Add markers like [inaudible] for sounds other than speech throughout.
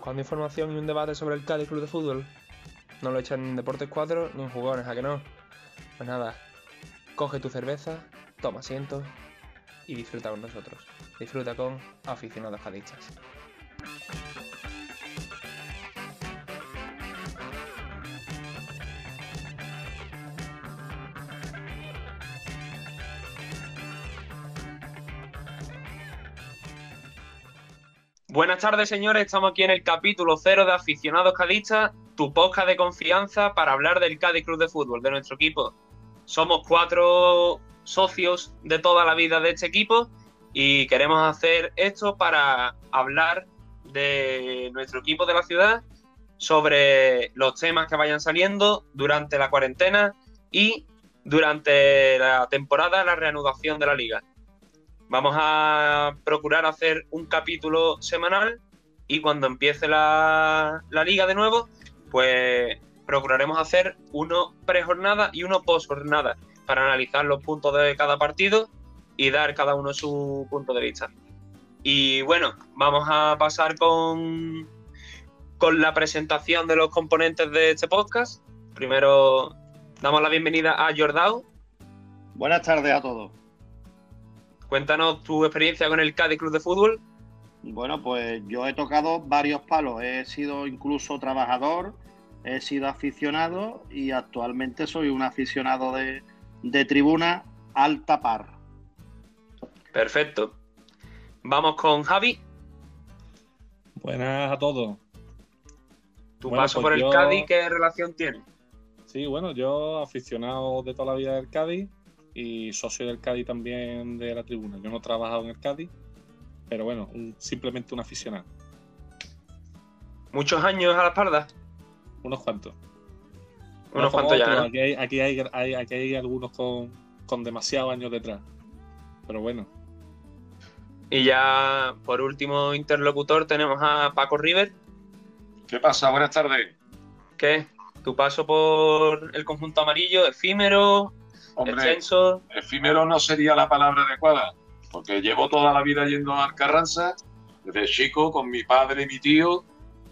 buscando información y un debate sobre el Cádiz Club de Fútbol. No lo echan en Deportes 4 ni en jugones, ¿a que no? Pues nada, coge tu cerveza, toma asiento y disfruta con nosotros. Disfruta con aficionados cadistas. Buenas tardes, señores. Estamos aquí en el capítulo cero de Aficionados Cadistas, tu podcast de confianza para hablar del Cádiz Club de Fútbol, de nuestro equipo. Somos cuatro socios de toda la vida de este equipo y queremos hacer esto para hablar de nuestro equipo de la ciudad, sobre los temas que vayan saliendo durante la cuarentena y durante la temporada, la reanudación de la liga. Vamos a procurar hacer un capítulo semanal y cuando empiece la, liga de nuevo, pues procuraremos hacer uno pre-jornada y uno post-jornada para analizar los puntos de cada partido y dar cada uno su punto de vista. Y bueno, vamos a pasar con, con la presentación de los componentes de este podcast. Primero damos la bienvenida a Jordao. Buenas tardes a todos. Cuéntanos tu experiencia con el Cádiz Club de Fútbol. Bueno, pues yo he tocado varios palos. He sido incluso trabajador, he sido aficionado y actualmente soy un aficionado de, tribuna alta par. Perfecto. Vamos con Javi. Buenas a todos. ¿Tu paso pues por el Cádiz qué relación tiene? Sí, bueno, yo aficionado de toda la vida del Cádiz, y socio del Cádiz también de la tribuna. Yo no he trabajado en el Cádiz, pero bueno, simplemente un aficionado. ¿Muchos años a la espalda? Unos cuantos. Unos cuantos ya. Aquí, hay, aquí, hay, aquí hay algunos con, con demasiados años detrás. Pero bueno. Y ya por último interlocutor tenemos a Paco River. ¿Qué pasa? Buenas tardes. ¿Qué? ¿Tu paso por el conjunto amarillo, efímero, Hombre, efímero no sería la palabra adecuada, porque llevo toda la vida yendo a Carranza, desde chico, con mi padre y mi tío,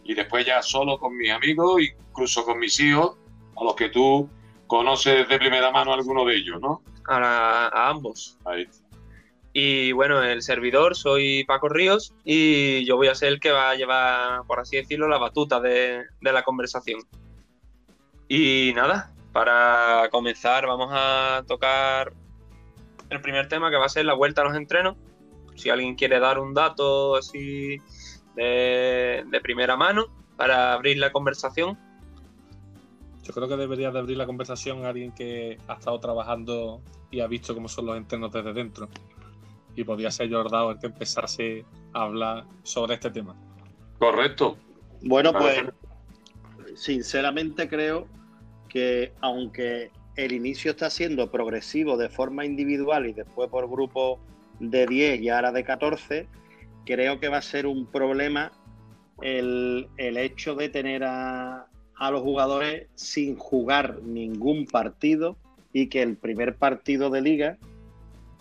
y después ya solo con mis amigos, incluso con mis hijos, a los que tú conoces de primera mano alguno de ellos, ¿no? A, ambos. Ahí Y bueno, el servidor, soy Paco Ríos y yo voy a ser el que va a llevar, por así decirlo, la batuta de la conversación. Y nada, para comenzar vamos a tocar el primer tema que va a ser la vuelta a los entrenos. Si alguien quiere dar un dato así de, primera mano para abrir la conversación. Yo creo que debería de abrir la conversación alguien que ha estado trabajando y ha visto cómo son los entrenos desde dentro. Y podría ser Jordao el que empezase a hablar sobre este tema. Correcto. Bueno, pues sinceramente creo que aunque el inicio está siendo progresivo de forma individual y después por grupo de 10 y ahora de 14, creo que va a ser un problema el, hecho de tener a, a, los jugadores sin jugar ningún partido y que el primer partido de liga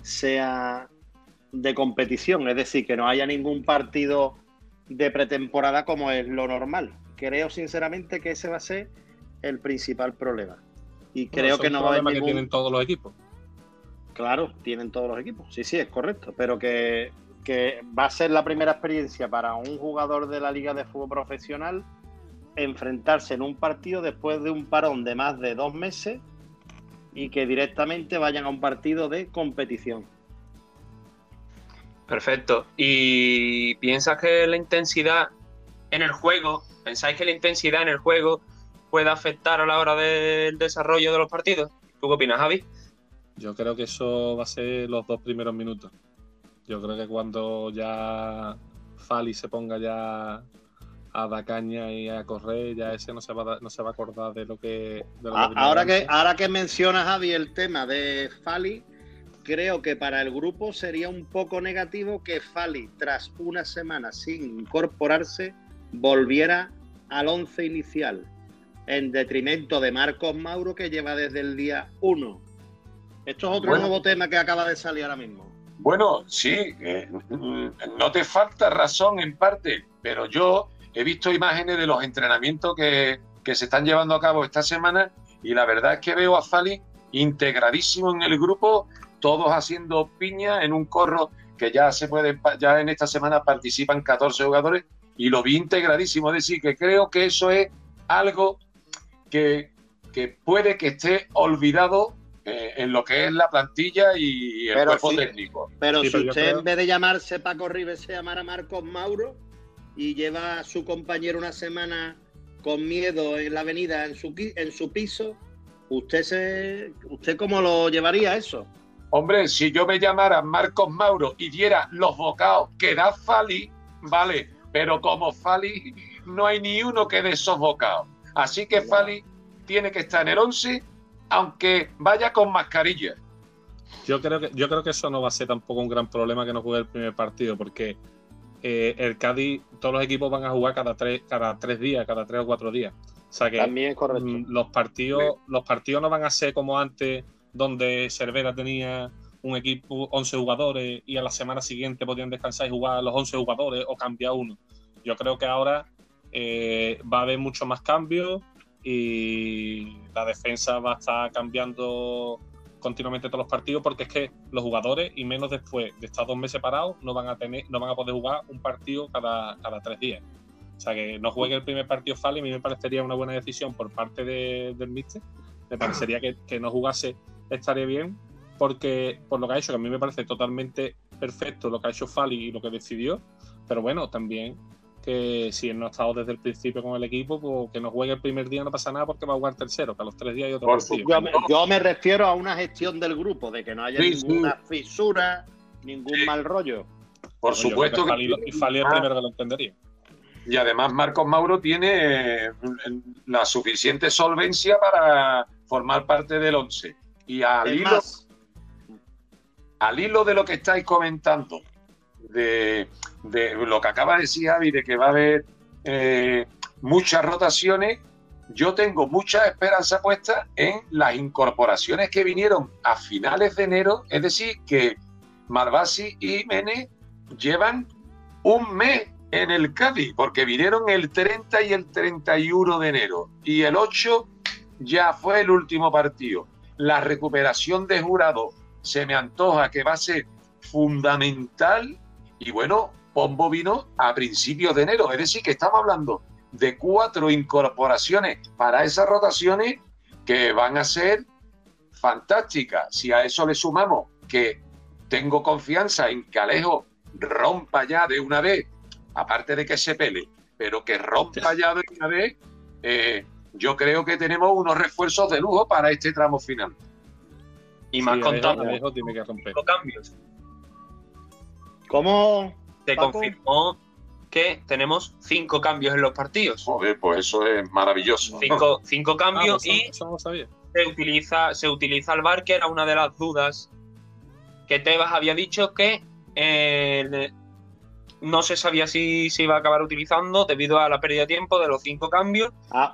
sea de competición, es decir, que no haya ningún partido de pretemporada como es lo normal. Creo sinceramente que ese va a ser el principal problema. Y creo que no va a haber que tienen todos los equipos. Claro, tienen todos los equipos. Sí, sí, es correcto. Pero que, que va a ser la primera experiencia para un jugador de la Liga de Fútbol Profesional enfrentarse en un partido después de un parón de más de dos meses y que directamente vayan a un partido de competición. Perfecto. ¿Y piensas que la intensidad en el juego, pensáis que la intensidad en el juego puede afectar a la hora del desarrollo de los partidos. ¿Tú qué opinas, Javi? Yo creo que eso va a ser los dos primeros minutos. Yo creo que cuando ya Fali se ponga ya a dar caña y a correr, ya ese no se va a, no se va a acordar de lo que. ahora, que ahora que menciona Javi el tema de Fali, creo que para el grupo sería un poco negativo que Fali, tras una semana sin incorporarse, volviera al once inicial en detrimento de Marcos Mauro que lleva desde el día 1. Esto es otro nuevo tema que acaba de salir ahora mismo. Bueno, sí, eh, no te falta razón en parte, pero yo he visto imágenes de los entrenamientos que, que se están llevando a cabo esta semana y la verdad es que veo a Fali integradísimo en el grupo, todos haciendo piña en un corro que ya se puede, ya en esta semana participan 14 jugadores y lo vi integradísimo. Es decir, que creo que eso es algo que, puede que esté olvidado eh, en lo que es la plantilla y el cuerpo técnico. Pero si usted en vez de llamarse Paco Rives se llamara Marcos Mauro y lleva a su compañero una semana con miedo en la avenida en su, en su piso, ¿usted, se, ¿usted cómo lo llevaría eso? Hombre, si yo me llamara Marcos Mauro y diera los bocados que da Fali, vale, pero como Fali no hay ni uno que dé esos bocados. Así que Fali tiene que estar en el 11, aunque vaya con mascarilla. Yo creo, que, yo creo que eso no va a ser tampoco un gran problema que no juegue el primer partido, porque eh, el Cádiz, todos los equipos van a jugar cada tres, cada tres días, cada tres o cuatro días. O sea que También es correcto. Mm, los partidos, los partidos no van a ser como antes, donde Cervera tenía un equipo, 11 jugadores, y a la semana siguiente podían descansar y jugar los 11 jugadores o cambiar uno. Yo creo que ahora eh, va a haber mucho más cambios y la defensa va a estar cambiando continuamente todos los partidos porque es que los jugadores y menos después de estar dos meses parados no van a tener no van a poder jugar un partido cada, cada tres días. O sea que no juegue el primer partido Fali a mí me parecería una buena decisión por parte del míster. Me parecería que, que, no jugase estaría bien porque por lo que ha hecho que a mí me parece totalmente perfecto lo que ha hecho Fali y lo que decidió. Pero bueno también que si él no ha estado desde el principio con el equipo, pues que no juegue el primer día no pasa nada porque va a jugar tercero, que a los tres días hay otro partido. Yo me, refiero a una gestión del grupo, de que no haya ninguna fisura, ningún mal rollo. Por supuesto que, y Fali es el primero que lo entendería. Y además Marcos Mauro tiene eh, la suficiente solvencia para formar parte del once. Y al hilo, al hilo de lo que estáis comentando, de, lo que acaba de decir Javi, de que va a haber eh, muchas rotaciones, yo tengo mucha esperanza puesta en las incorporaciones que vinieron a finales de enero, es decir, que Malvasi y Mene llevan un mes en el Cádiz, porque vinieron el 30 y el 31 de enero, y el 8 ya fue el último partido. La recuperación de jurado se me antoja que va a ser fundamental y bueno, Pombo vino a principios de enero, es decir, que estamos hablando de cuatro incorporaciones para esas rotaciones que van a ser fantásticas. Si a eso le sumamos que tengo confianza en que Alejo rompa ya de una vez, aparte de que se pele, pero que rompa ya de una vez, eh, yo creo que tenemos unos refuerzos de lujo para este tramo final. Y más contando tiene que romper. cambios. ¿Cómo? Se confirmó que tenemos cinco cambios en los partidos. Joder, pues eso es maravilloso. Cinco, [laughs] ah, cambios y se utiliza se utiliza el bar, que era una de las dudas que Tebas había dicho que eh, no se sabía si se iba a acabar utilizando debido a la pérdida de tiempo de los cinco cambios. Ah,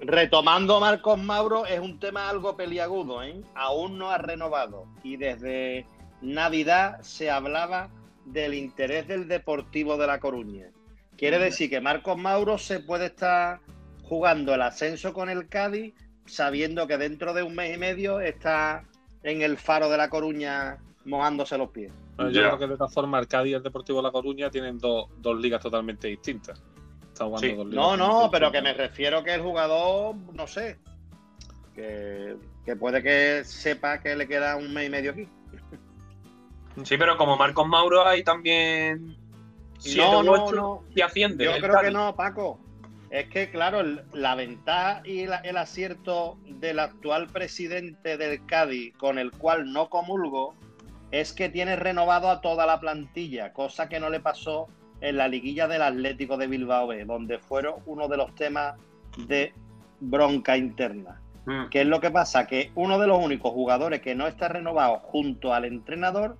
retomando Marcos Mauro, es un tema algo peliagudo, ¿eh? Aún no ha renovado y desde Navidad se hablaba del interés del Deportivo de La Coruña. Quiere decir que Marcos Mauro se puede estar jugando el ascenso con el Cádiz sabiendo que dentro de un mes y medio está en el faro de La Coruña mojándose los pies. yo creo que de esta forma el Cádiz y el Deportivo de La Coruña tienen dos ligas totalmente distintas. no, no, pero que me refiero que el jugador, no sé, que, que puede que sepa que le queda un mes y medio aquí. Sí, pero como Marcos Mauro hay también. No, no, no. Y asciende. Yo creo que no, Paco. Es que, claro, la ventaja y el acierto del actual presidente del Cádiz, con el cual no comulgo, es que tiene renovado a toda la plantilla, cosa que no le pasó en la liguilla del Atlético de Bilbao B, donde fueron uno de los temas de bronca interna. Mm. ¿Qué es lo que pasa? Que uno de los únicos jugadores que no está renovado junto al entrenador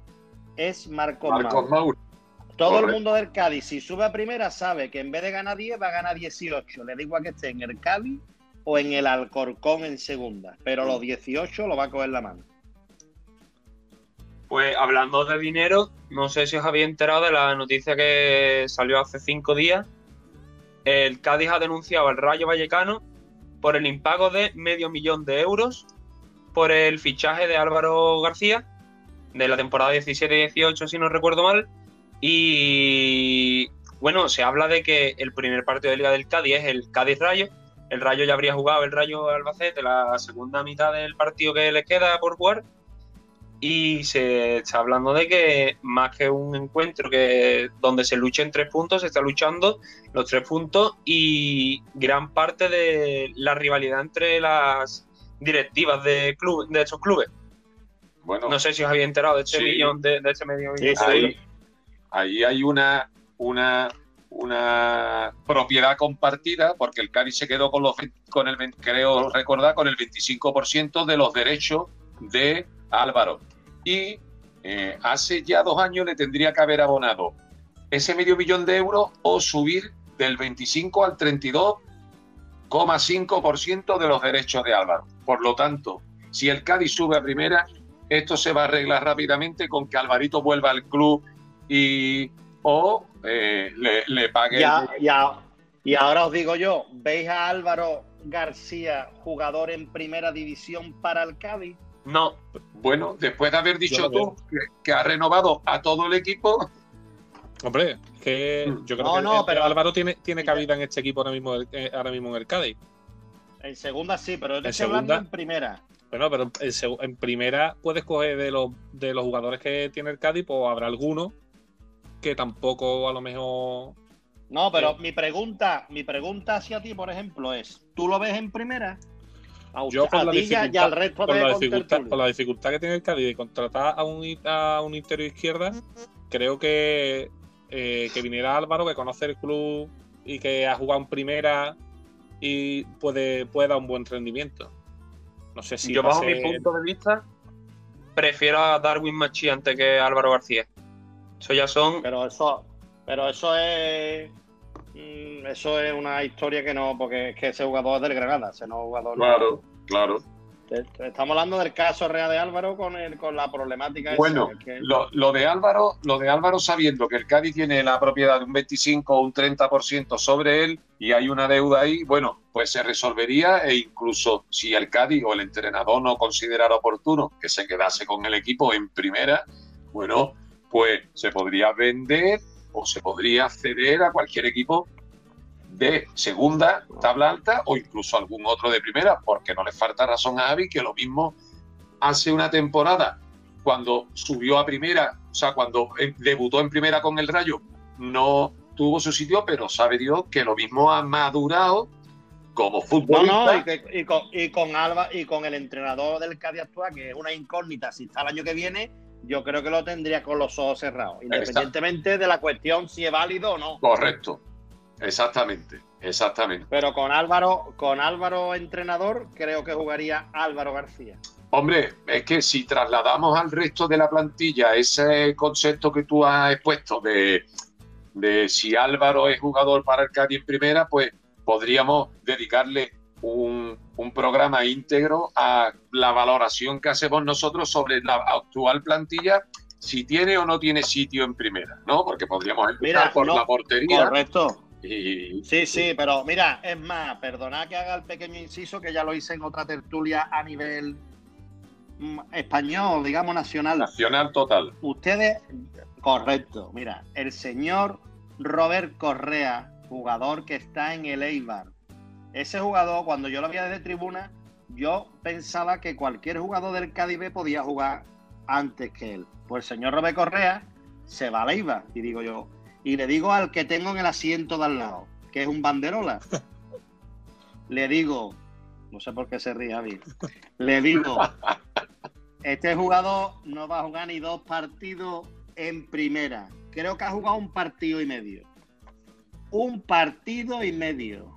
es Marcos, Mauro. Todo el mundo del Cádiz, si sube a primera, sabe que en vez de ganar 10, va a ganar 18. Le da igual que esté en el Cádiz o en el Alcorcón en segunda. Pero los 18 lo va a coger la mano. Pues hablando de dinero, no sé si os habéis enterado de la noticia que salió hace cinco días, el Cádiz ha denunciado al Rayo Vallecano por el impago de medio millón de euros por el fichaje de Álvaro García de la temporada 17-18, si no recuerdo mal. Y bueno, se habla de que el primer partido de Liga del Cádiz es el Cádiz Rayo. El Rayo ya habría jugado el Rayo Albacete la segunda mitad del partido que le queda por jugar. Y se está hablando de que más que un encuentro que donde se luchen tres puntos, se está luchando los tres puntos y gran parte de la rivalidad entre las directivas de, club, de estos clubes. Bueno, no sé si os había enterado de este millón, de, este medio millón. ahí, ahí, hay una, una, una propiedad compartida, porque el Cádiz se quedó con los con el creo recordar con el 25% de los derechos de Álvaro. Y eh, hace ya dos años le tendría que haber abonado ese medio millón de euros o subir del 25 al 32,5% de los derechos de Álvaro. Por lo tanto, si el Cádiz sube a primera, esto se va a arreglar rápidamente con que Alvarito vuelva al club y o eh, le, pague. Ya, y ahora os digo yo, ¿veis a Álvaro García jugador en primera división para el Cádiz? No. Bueno, después de haber dicho tú que, ha renovado a todo el equipo. Hombre, que mm. yo creo que no, pero Álvaro tiene, tiene cabida en este equipo ahora mismo, eh, ahora mismo en el Cádiz. En segunda sí, pero en segunda en primera. Bueno, pero en, primera puedes coger de los, de los jugadores que tiene el Cádiz, pues habrá alguno que tampoco a lo mejor. No, pero mi pregunta, mi pregunta hacia ti, por ejemplo, es: ¿tú lo ves en primera? Yo con la, dificultad, al resto de la dificultad, la dificultad que tiene el Cádiz de contratar a un, a un interior izquierda, creo que eh, que viniera Álvaro, que conoce el club y que ha jugado en primera y puede, puede dar un buen rendimiento. No sé si. Yo, bajo mi punto de vista, prefiero a Darwin Machi antes que Álvaro García. Eso ya son. Pero eso, pero eso es. Mm, eso es una historia que no. Porque es que ese jugador es del Granada, ese no jugador. Claro, claro. Estamos hablando del caso real de Álvaro con, el, con la problemática. Bueno, lo, de Álvaro, lo de Álvaro sabiendo que el Cádiz tiene la propiedad de un 25 o un 30% sobre él y hay una deuda ahí, bueno, pues se resolvería e incluso si el Cádiz o el entrenador no considerara oportuno que se quedase con el equipo en primera, bueno, pues se podría vender o se podría ceder a cualquier equipo de segunda tabla alta o incluso algún otro de primera, porque no le falta razón a Avi que lo mismo hace una temporada. Cuando subió a primera, o sea, cuando debutó en primera con el Rayo, no tuvo su sitio, pero sabe Dios que lo mismo ha madurado como futbolista. y, con, y, con, Alba y con el entrenador del Cádiz actual, que es una incógnita, si está el año que viene, yo creo que lo tendría con los ojos cerrados, independientemente de la cuestión si es válido o no. Correcto. Exactamente, exactamente. Pero con Álvaro, con Álvaro entrenador, creo que jugaría Álvaro García. Hombre, es que si trasladamos al resto de la plantilla ese concepto que tú has expuesto de, de si Álvaro es jugador para el Cádiz en primera, pues podríamos dedicarle un, un, programa íntegro a la valoración que hacemos nosotros sobre la actual plantilla, si tiene o no tiene sitio en primera, ¿no? Porque podríamos empezar por la portería. Correcto. Sí, sí, pero mira, es más, perdonad que haga el pequeño inciso que ya lo hice en otra tertulia a nivel mm, español, digamos nacional. Nacional total. Ustedes, correcto, mira, el señor Robert Correa, jugador que está en el Eibar. Ese jugador, cuando yo lo vi desde tribuna, yo pensaba que cualquier jugador del Cádiz podía jugar antes que él. Pues el señor Robert Correa se va al Eibar. Y digo yo, y le digo al que tengo en el asiento de al lado, que es un banderola, [laughs] le digo, no sé por qué se ríe Javi, le digo, este jugador no va a jugar ni dos partidos en primera. Creo que ha jugado un partido y medio. Un partido y medio.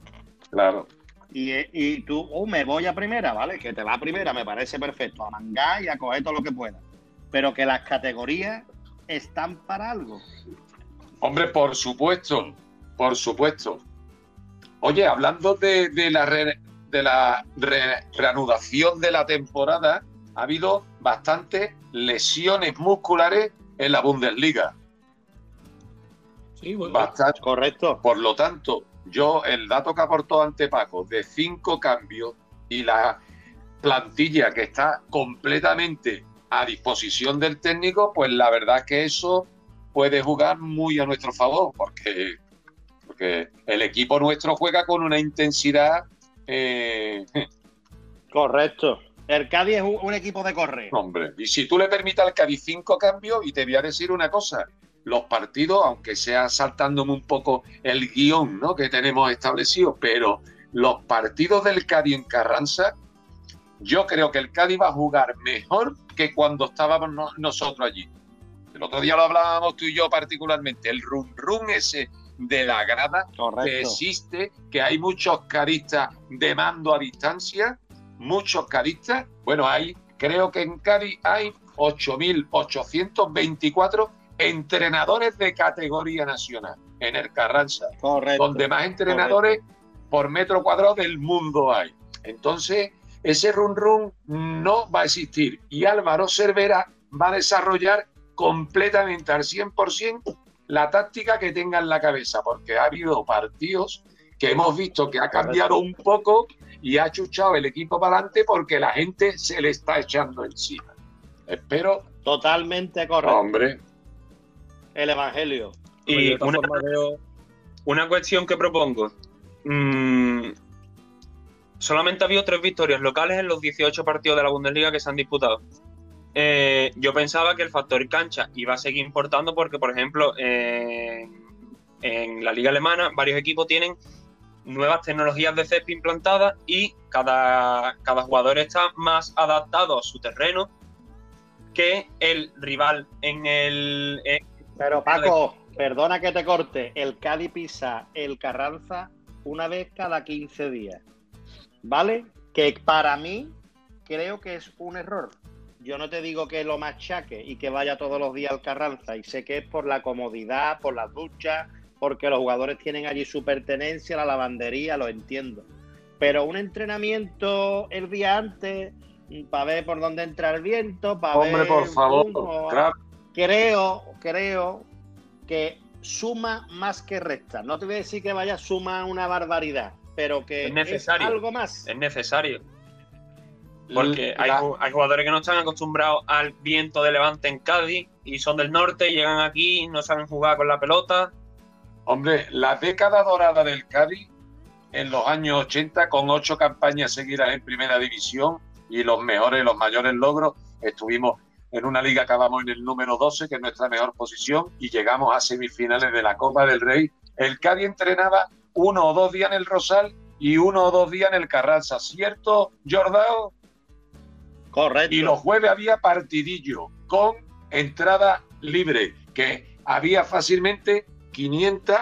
Claro. Y, y tú, oh, me voy a primera, ¿vale? Que te va a primera, me parece perfecto. A mangar y a coger todo lo que pueda. Pero que las categorías están para algo. Hombre, por supuesto, por supuesto. Oye, hablando de, la, de la reanudación de la temporada, ha habido bastantes lesiones musculares en la Bundesliga. Sí, bueno, Bastante. correcto. Por lo tanto, yo el dato que aportó ante Paco de cinco cambios y la plantilla que está completamente a disposición del técnico, pues la verdad es que eso puede jugar muy a nuestro favor, porque, porque el equipo nuestro juega con una intensidad. Eh, [laughs] Correcto. El Cádiz es un, equipo de correr. Hombre, y si tú le permites al Cádiz cinco cambios, y te voy a decir una cosa, los partidos, aunque sea saltándome un poco el guion ¿no? que tenemos establecido, pero los partidos del Cádiz en Carranza, yo creo que el Cádiz va a jugar mejor que cuando estábamos nosotros allí. El otro día lo hablábamos tú y yo particularmente, el rum rum ese de la grada que existe, que hay muchos caristas de mando a distancia, muchos caristas. Bueno, hay, creo que en Cádiz hay 8.824 entrenadores de categoría nacional en el Carranza, donde más entrenadores por metro cuadrado del mundo hay. Entonces, ese run run no va a existir y Álvaro Cervera va a desarrollar completamente al 100% la táctica que tenga en la cabeza, porque ha habido partidos que hemos visto que ha cambiado un poco y ha chuchado el equipo para adelante porque la gente se le está echando encima. Espero. Totalmente correcto. Hombre. El Evangelio. Y una, una, cuestión que propongo. Mm, solamente ha habido tres victorias locales en los 18 partidos de la Bundesliga que se han disputado. Eh, yo pensaba que el factor cancha iba a seguir importando porque, por ejemplo, en la liga alemana varios equipos tienen nuevas tecnologías de césped implantadas y cada, cada jugador está más adaptado a su terreno que el rival en el... Pero Paco, perdona que te corte, el Cádiz pisa el Carranza una vez cada 15 días, ¿vale? Que para mí creo que es un error yo no te digo que lo machaque y que vaya todos los días al Carranza, y sé que es por la comodidad, por las duchas, porque los jugadores tienen allí su pertenencia, la lavandería, lo entiendo. Pero un entrenamiento el día antes, para ver por dónde entra el viento, para ver. Hombre, por favor. Creo, creo que suma más que resta. No te voy a decir que vaya suma una barbaridad, pero que es, necesario, algo más. Es necesario. Porque hay, jugadores que no están acostumbrados al viento de levante en Cádiz y son del norte, llegan aquí, no saben jugar con la pelota. Hombre, la década dorada del Cádiz en los años 80, con ocho campañas seguidas en primera división y los mejores, los mayores logros, estuvimos en una liga, acabamos en el número 12, que es nuestra mejor posición, y llegamos a semifinales de la Copa del Rey. El Cádiz entrenaba uno o dos días en el Rosal y uno o dos días en el Carranza. ¿Cierto, Jordao? Correcto. Y los jueves había partidillo con entrada libre, que había fácilmente 500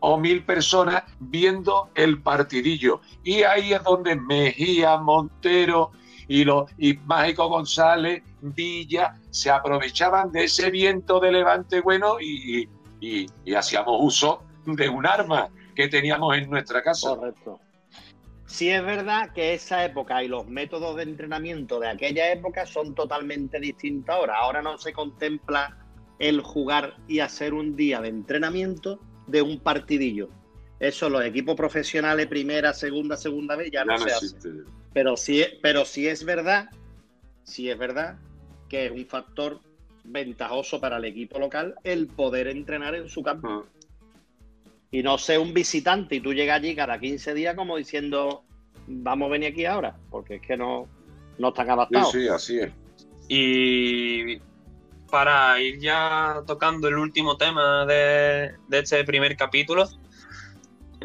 o 1000 personas viendo el partidillo. Y ahí es donde Mejía, Montero y, los, y Mágico González, Villa, se aprovechaban de ese viento de levante bueno y, y, y hacíamos uso de un arma que teníamos en nuestra casa. Correcto. Sí es verdad que esa época y los métodos de entrenamiento de aquella época son totalmente distintos ahora. Ahora no se contempla el jugar y hacer un día de entrenamiento de un partidillo. Eso los equipos profesionales, primera, segunda, segunda vez, ya no, se hace. Pero sí, pero sí es verdad, sí es verdad que es un factor ventajoso para el equipo local el poder entrenar en su campo. Ah y no sé un visitante y tú llegas allí cada 15 días como diciendo, vamos a venir aquí ahora, porque es que no, no están adaptados. Sí, sí, así es. Y para ir ya tocando el último tema de, este primer capítulo,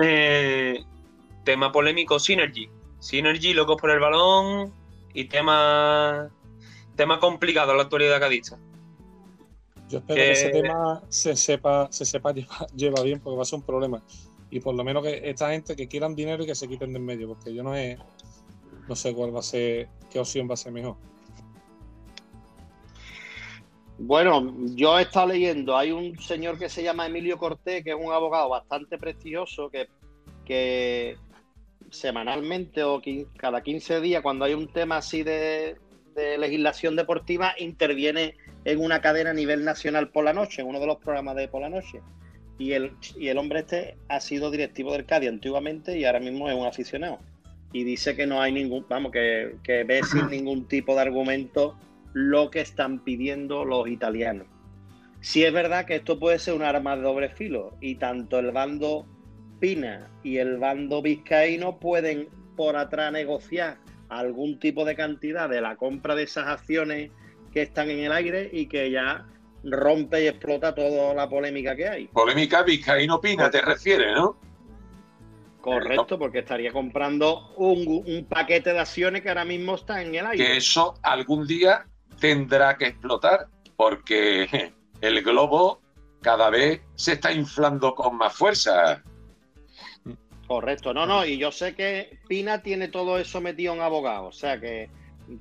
eh, tema polémico, Synergy. Synergy, locos por el balón y tema, tema complicado en la actualidad cadista. Yo espero que, ese tema se sepa, se sepa [laughs] llevar bien, porque va a ser un problema. Y por lo menos que esta gente que quieran dinero y que se quiten del medio, porque yo no, no sé cuál va a ser, qué opción va a ser mejor. Bueno, yo he estado leyendo, hay un señor que se llama Emilio Cortés, que es un abogado bastante prestigioso, que, que semanalmente o cada 15 días, cuando hay un tema así de, de legislación deportiva, interviene en una cadena a nivel nacional por la noche, en uno de los programas de por la noche. Y el, y el hombre este ha sido directivo del Cádiz antiguamente y ahora mismo es un aficionado. Y dice que no hay ningún, vamos, que, que ve sin ningún tipo de argumento lo que están pidiendo los italianos. Si es verdad que esto puede ser un arma de doble filo y tanto el bando Pina y el bando vizcaíno pueden por atrás negociar algún tipo de cantidad de la compra de esas acciones que están en el aire y que ya rompe y explota toda la polémica que hay. Polémica vizcaíno Pina, te refieres, ¿no? Correcto, porque estaría comprando un, un, paquete de acciones que ahora mismo está en el aire. Que eso algún día tendrá que explotar, porque [laughs] el globo cada vez se está inflando con más fuerza. Correcto, no, no, y yo sé que Pina tiene todo eso metido en abogado, o sea que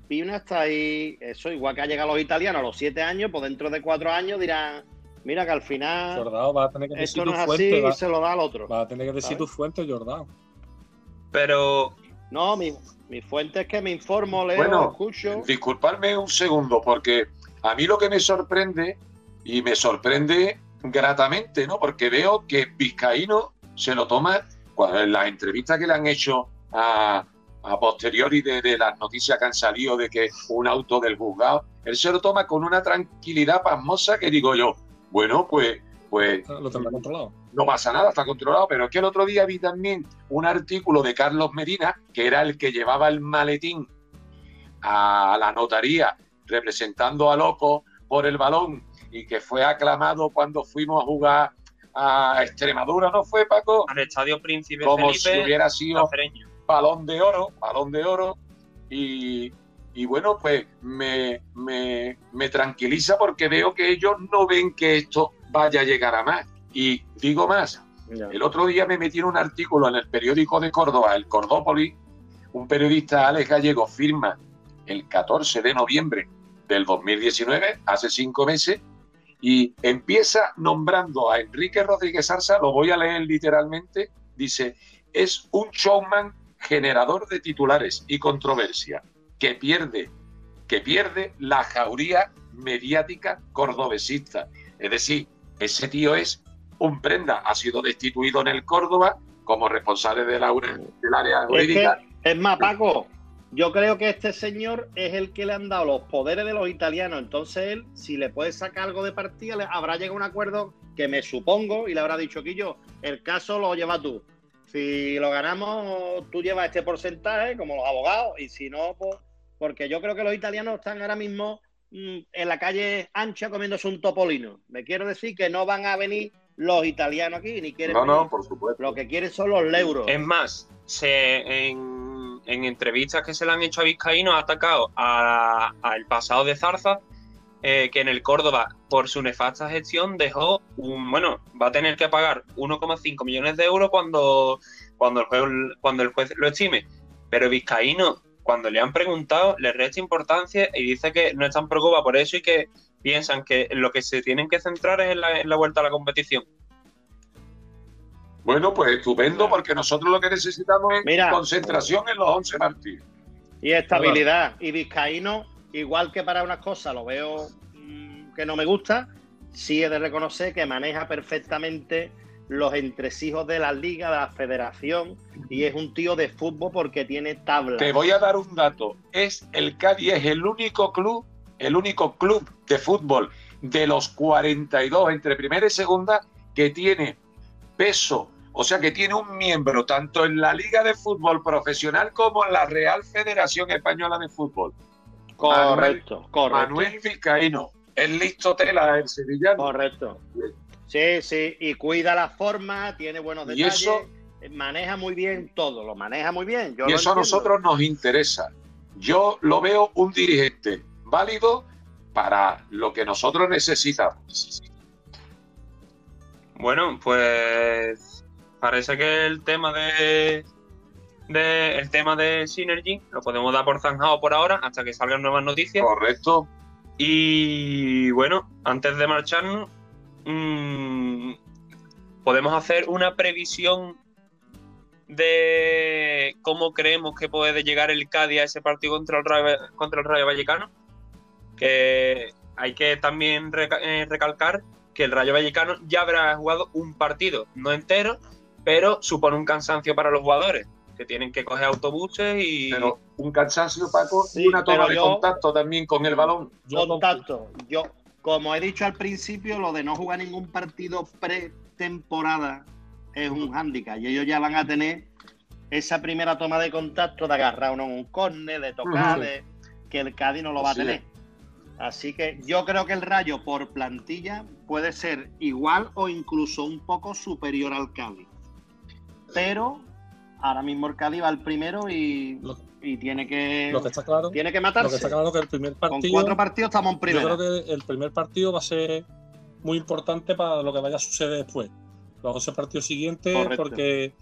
Pina está ahí, eso igual que ha llegado los italianos a los siete años, pues dentro de cuatro años dirán, mira que al final Jordao, va a tener que decir esto no es fuente, así va, y se lo da al otro. va a tener que decir ¿sabes? tu fuente, Jordao. Pero No, mi, mi fuente es que me informo, leo, Bueno, escucho. Disculpadme un segundo, porque a mí lo que me sorprende, y me sorprende gratamente, ¿no? Porque veo que Vizcaíno se lo toma, cuando en las entrevistas que le han hecho a, a posteriori de, de las noticias que han salido de que un auto del juzgado, él se lo toma con una tranquilidad pasmosa que digo yo, bueno, pues, pues Lo tendrá controlado. no pasa nada, está controlado. Pero es que el otro día vi también un artículo de Carlos Medina, que era el que llevaba el maletín a la notaría representando a Loco por el balón y que fue aclamado cuando fuimos a jugar a Extremadura, ¿no fue, Paco? al Estadio Príncipe Como si hubiera sido balón de oro, balón de oro. Y, y bueno, pues me, me, me tranquiliza porque veo que ellos no ven que esto vaya a llegar a más. Y digo más, el otro día me metí en un artículo en el periódico de Córdoba, el Cordópolis, un periodista, Alex Gallego, firma el 14 de noviembre del 2019, hace cinco meses, y empieza nombrando a Enrique Rodríguez Arza, lo voy a leer literalmente, dice, es un showman generador de titulares y controversia, que pierde, que pierde la jauría mediática cordobesista. Es decir, ese tío es un prenda, ha sido destituido en el Córdoba como responsable de la, del área Es, jurídica. que, es más, Paco, yo creo que este señor es el que le han dado los poderes de los italianos. Entonces él, si le puede sacar algo de partida, le habrá llegado a un acuerdo que me supongo y le habrá dicho que yo, el caso lo llevas tú. Si lo ganamos, tú llevas este porcentaje, como los abogados, y si no, pues, porque yo creo que los italianos están ahora mismo en la calle ancha comiéndose un topolino. Me quiero decir que no van a venir los italianos aquí, ni quieren No, venir. no, por supuesto. Lo que quieren son los euros. Es más, se, en, en entrevistas que se le han hecho a Vizcaíno ha atacado a- al pasado de Zarza, eh, que en el Córdoba, por su nefasta gestión, dejó un. Bueno, va a tener que pagar 1,5 millones de euros cuando, cuando, el juez, cuando el juez lo estime. Pero Vizcaíno, cuando le han preguntado, le resta importancia y dice que no están preocupados por eso y que piensan que lo que se tienen que centrar es en la, en la vuelta a la competición. Bueno, pues estupendo, porque nosotros lo que necesitamos es Mira. concentración en los 11 partidos. Y estabilidad. Y Vizcaíno, igual que para unas cosas lo veo mm, que no me gusta, sí he de reconocer que maneja perfectamente los entresijos de la liga, de la federación, y es un tío de fútbol porque tiene tabla. Te voy a dar un dato. Es el Cádiz es el único club, el único club de fútbol de los 42 entre primera y segunda que tiene peso, o sea que tiene un miembro tanto en la Liga de Fútbol Profesional como en la Real Federación Española de Fútbol. Correcto, correcto. Manuel Vizcaíno, el listo tela, el sevillano. Correcto. Sí, sí, y cuida la forma, tiene buenos Y detalles, eso- maneja muy bien todo, lo maneja muy bien. Yo y eso a nosotros nos interesa. Yo lo veo un dirigente válido para lo que nosotros necesitamos. Bueno, pues parece que el tema de, de- el tema de Synergy lo podemos dar por zanjado por ahora hasta que salgan nuevas noticias. Correcto. Y bueno, antes de marcharnos, mm, podemos hacer una previsión de cómo creemos que puede llegar el Cádiz a ese partido contra el Rayo, contra el Rayo Vallecano. Que hay que también eh, recalcar que el Rayo Vallecano ya habrá jugado un partido, no entero, pero supone un cansancio para los jugadores, que tienen que coger autobuses y... Pero un cansancio, Paco, y una toma de contacto también con el balón. Contacto. Yo, como he dicho al principio, lo de no jugar ningún partido pretemporada es un hándicap y ellos ya van a tener esa primera toma de contacto de agarrar uno en un córner, de tocar, que el Cádiz no lo va a tener. Así que yo creo que el Rayo por plantilla puede ser igual o incluso un poco superior al Cádiz. Pero ahora mismo el Cádiz va al primero y, tiene que, lo que está claro, tiene que matarse. Lo que está claro que el primer partido. Con cuatro partidos estamos en primero. Yo creo que el primer partido va a ser muy importante para lo que vaya a suceder después. Los dos partidos siguientes, porque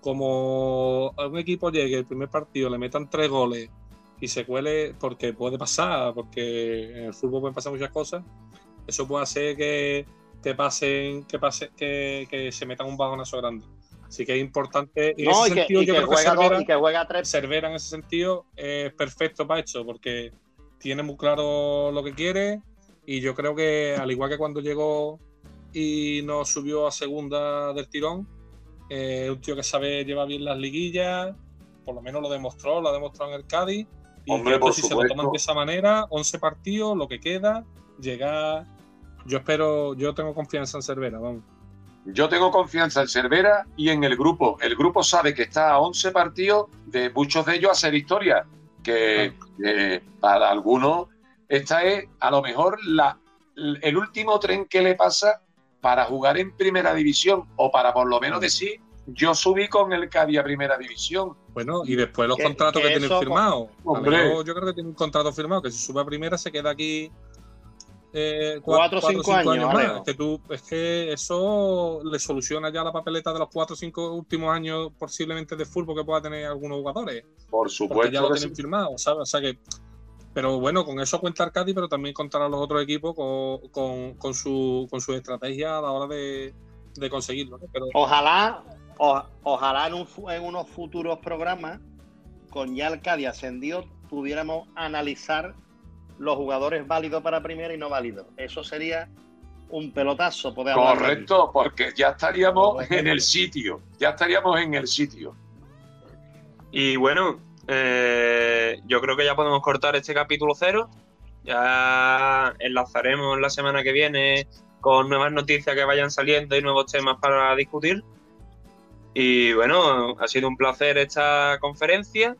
como a un equipo llegue el primer partido, le metan tres goles y se cuele, porque puede pasar, porque en el fútbol pueden pasar muchas cosas, eso puede hacer que, que pasen, que pase, que, que se metan un vagonazo grande. Así que es importante. En ese sentido, yo creo que Cervera, tres. Cervera en ese sentido es perfecto para eso, porque tiene muy claro lo que quiere. Y yo creo que, al igual que cuando llegó y nos subió a segunda del tirón, es un tío que sabe llevar bien las liguillas, por lo menos lo demostró, lo ha demostrado en el Cádiz y Hombre, por si se lo toman de esa manera, 11 partidos, lo que queda, llegar. Yo espero, yo tengo confianza en Cervera, vamos. Yo tengo confianza en Cervera y en el grupo. El grupo sabe que está a 11 partidos de muchos de ellos hacer historia. Que, para algunos esta es a lo mejor la, el último tren que le pasa para jugar en primera división o para por lo menos decir yo subí con el Cádiz a primera división. Bueno, y después los contratos que, tienen firmados. Yo creo que tiene un contrato firmado, que si sube a primera se queda aquí eh, cuatro, o cinco, años, más. Es que, tú, es que eso le soluciona ya la papeleta de los cuatro o cinco últimos años posiblemente de fútbol que pueda tener algunos jugadores. Por supuesto. ya lo tienen firmado, ¿sabes? O sea que pero bueno, con eso cuenta Arcadi, pero también contará los otros equipos con, con, su, con su estrategia a la hora de, conseguirlo. Ojalá ojalá en, unos futuros programas, con ya el Cádiz ascendido, pudiéramos analizar los jugadores válidos para primera y no válidos. Eso sería un pelotazo. Poder Correcto, porque ya estaríamos en el sitio, ya estaríamos en el sitio. Y bueno, eh, yo creo que ya podemos cortar este capítulo cero. Ya enlazaremos la semana que viene con nuevas noticias que vayan saliendo y nuevos temas para discutir. Y bueno, ha sido un placer esta conferencia.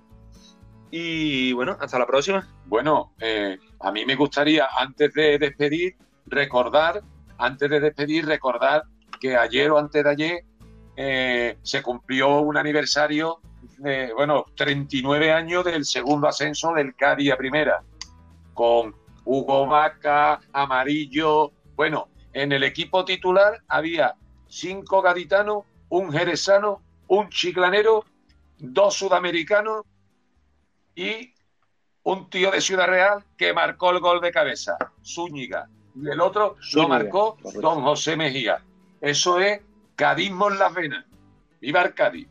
Y bueno, hasta la próxima. Bueno, eh, a mí me gustaría, antes de despedir, recordar, antes de despedir, recordar que ayer o antes de ayer eh, se cumplió un aniversario de, bueno, 39 años del segundo ascenso del Cádiz a primera, con Hugo Vaca, Amarillo. Bueno, en el equipo titular había cinco gaditanos un jerezano, un chiclanero, dos sudamericanos y un tío de Ciudad Real que marcó el gol de cabeza, Zúñiga. Y el otro lo marcó don José Mejía. Eso es cadismo en las venas. ¡Viva Cádiz!